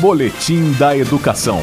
Boletim da Educação.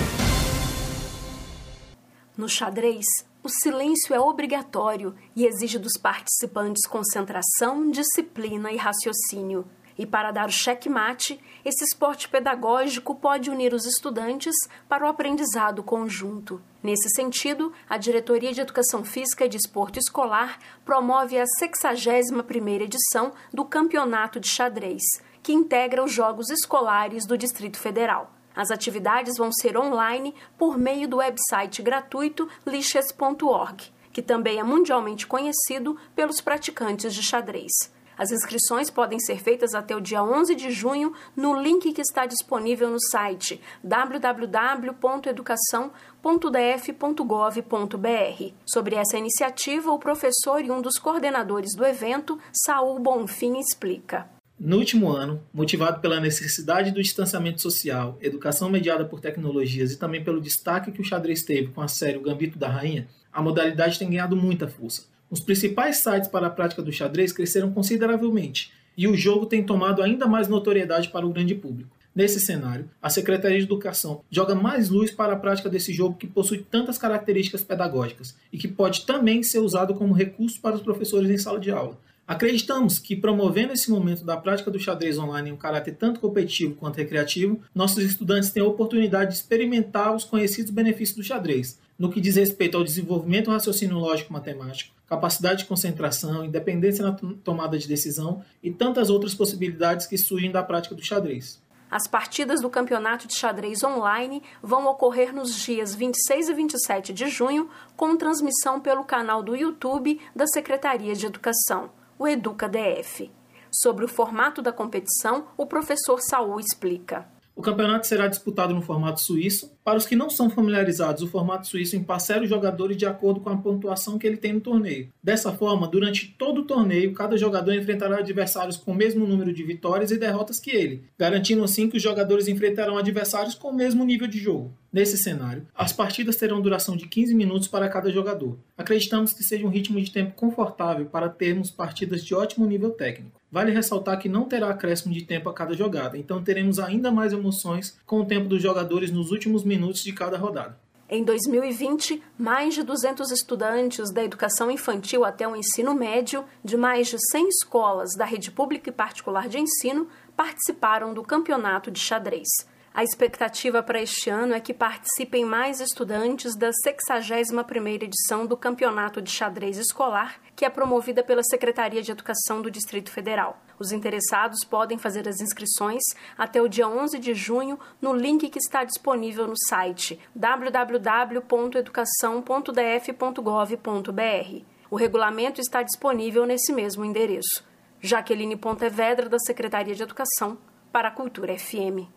No xadrez, o silêncio é obrigatório e exige dos participantes concentração, disciplina e raciocínio. E para dar o checkmate, esse esporte pedagógico pode unir os estudantes para o aprendizado conjunto. Nesse sentido, a Diretoria de Educação Física e Desporto Escolar promove a 61ª edição do Campeonato de Xadrez, que integra os Jogos Escolares do Distrito Federal. As atividades vão ser online por meio do website gratuito lixes.org, que também é mundialmente conhecido pelos praticantes de xadrez. As inscrições podem ser feitas até o dia 11 de junho no link que está disponível no site www.educação.df.gov.br. Sobre essa iniciativa, o professor e um dos coordenadores do evento, Saul Bonfim, explica. No último ano, motivado pela necessidade do distanciamento social, educação mediada por tecnologias e também pelo destaque que o xadrez teve com a série O Gambito da Rainha, a modalidade tem ganhado muita força. Os principais sites para a prática do xadrez cresceram consideravelmente e o jogo tem tomado ainda mais notoriedade para o grande público. Nesse cenário, a Secretaria de Educação joga mais luz para a prática desse jogo que possui tantas características pedagógicas e que pode também ser usado como recurso para os professores em sala de aula. Acreditamos que, promovendo esse momento da prática do xadrez online em um caráter tanto competitivo quanto recreativo, nossos estudantes têm a oportunidade de experimentar os conhecidos benefícios do xadrez, no que diz respeito ao desenvolvimento raciocínio lógico-matemático, capacidade de concentração, independência na tomada de decisão e tantas outras possibilidades que surgem da prática do xadrez. As partidas do Campeonato de Xadrez Online vão ocorrer nos dias 26 e 27 de junho, com transmissão pelo canal do YouTube da Secretaria de Educação o Educa DF. Sobre o formato da competição, o professor Saul explica. O campeonato será disputado no formato suíço. Para os que não são familiarizados, o formato suíço emparcera os jogadores de acordo com a pontuação que ele tem no torneio. Dessa forma, durante todo o torneio, cada jogador enfrentará adversários com o mesmo número de vitórias e derrotas que ele, garantindo assim que os jogadores enfrentarão adversários com o mesmo nível de jogo. Nesse cenário, as partidas terão duração de 15 minutos para cada jogador. Acreditamos que seja um ritmo de tempo confortável para termos partidas de ótimo nível técnico. Vale ressaltar que não terá acréscimo de tempo a cada jogada, então teremos ainda mais emoções com o tempo dos jogadores nos últimos minutos de cada rodada. Em 2020, mais de 200 estudantes da educação infantil até o ensino médio, de mais de 100 escolas da rede pública e particular de ensino, participaram do campeonato de xadrez. A expectativa para este ano é que participem mais estudantes da 61ª edição do Campeonato de Xadrez Escolar, que é promovida pela Secretaria de Educação do Distrito Federal. Os interessados podem fazer as inscrições até o dia 11 de junho no link que está disponível no site www.educação.df.gov.br. O regulamento está disponível nesse mesmo endereço. Jaqueline Pontevedra, da Secretaria de Educação, para a Cultura FM.